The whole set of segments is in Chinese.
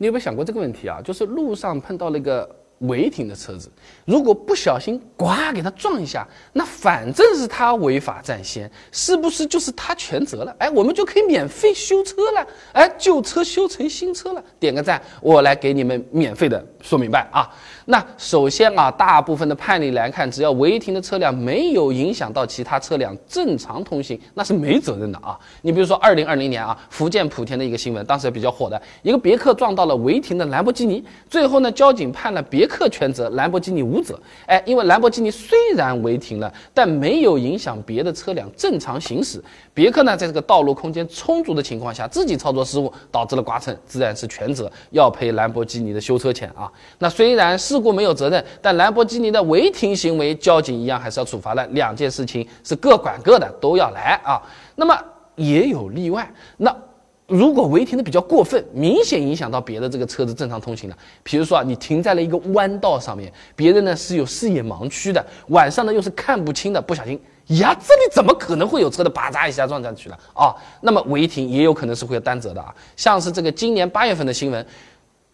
你有没有想过这个问题啊？就是路上碰到那个。违停的车子，如果不小心呱给他撞一下，那反正是他违法占先，是不是就是他全责了？哎，我们就可以免费修车了，哎，旧车修成新车了，点个赞，我来给你们免费的说明白啊。那首先啊，大部分的判例来看，只要违停的车辆没有影响到其他车辆正常通行，那是没责任的啊。你比如说，二零二零年啊，福建莆田的一个新闻，当时比较火的一个别克撞到了违停的兰博基尼，最后呢，交警判了别克全责，兰博基尼无责。哎，因为兰博基尼虽然违停了，但没有影响别的车辆正常行驶。别克呢，在这个道路空间充足的情况下，自己操作失误导致了刮蹭，自然是全责，要赔兰博基尼的修车钱啊。那虽然事。故没有责任，但兰博基尼的违停行为，交警一样还是要处罚的。两件事情是各管各的，都要来啊。那么也有例外，那如果违停的比较过分，明显影响到别的这个车子正常通行的，比如说啊，你停在了一个弯道上面，别人呢是有视野盲区的，晚上呢又是看不清的，不小心呀，这里怎么可能会有车的，叭扎一下撞上去了啊？那么违停也有可能是会担责的啊，像是这个今年八月份的新闻。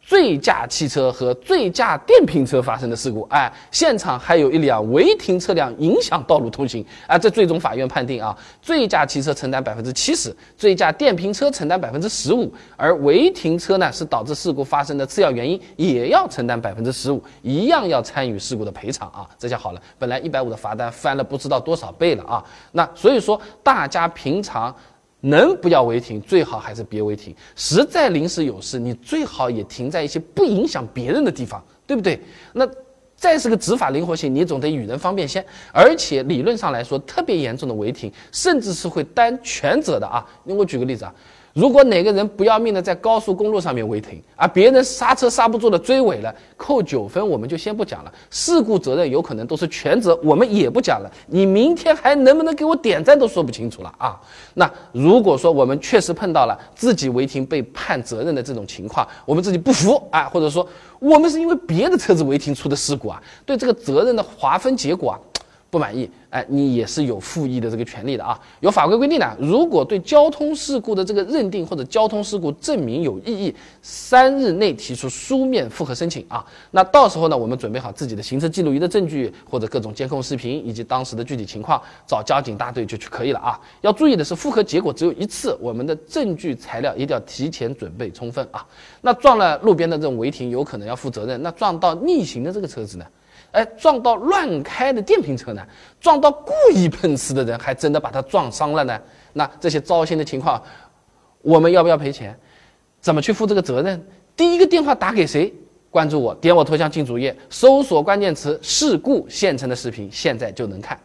醉驾汽车和醉驾电瓶车发生的事故，哎，现场还有一辆违停车辆影响道路通行，啊，这最终法院判定啊，醉驾汽车承担百分之七十，醉驾电瓶车承担百分之十五，而违停车呢是导致事故发生的次要原因，也要承担百分之十五，一样要参与事故的赔偿啊，这下好了，本来一百五的罚单翻了不知道多少倍了啊，那所以说大家平常。能不要违停，最好还是别违停。实在临时有事，你最好也停在一些不影响别人的地方，对不对？那再是个执法灵活性，你总得与人方便先。而且理论上来说，特别严重的违停，甚至是会担全责的啊。那我举个例子啊。如果哪个人不要命的在高速公路上面违停，而别人刹车刹不住的追尾了，扣九分，我们就先不讲了。事故责任有可能都是全责，我们也不讲了。你明天还能不能给我点赞都说不清楚了啊！那如果说我们确实碰到了自己违停被判责任的这种情况，我们自己不服啊，或者说我们是因为别的车子违停出的事故啊，对这个责任的划分结果啊。不满意，哎，你也是有复议的这个权利的啊。有法规规定的，如果对交通事故的这个认定或者交通事故证明有异议，三日内提出书面复核申请啊。那到时候呢，我们准备好自己的行车记录仪的证据或者各种监控视频以及当时的具体情况，找交警大队就去可以了啊。要注意的是，复核结果只有一次，我们的证据材料一定要提前准备充分啊。那撞了路边的这种违停，有可能要负责任。那撞到逆行的这个车子呢？哎，撞到乱开的电瓶车呢？撞到故意碰瓷的人，还真的把他撞伤了呢？那这些糟心的情况，我们要不要赔钱？怎么去负这个责任？第一个电话打给谁？关注我，点我头像进主页，搜索关键词“事故”现成的视频，现在就能看。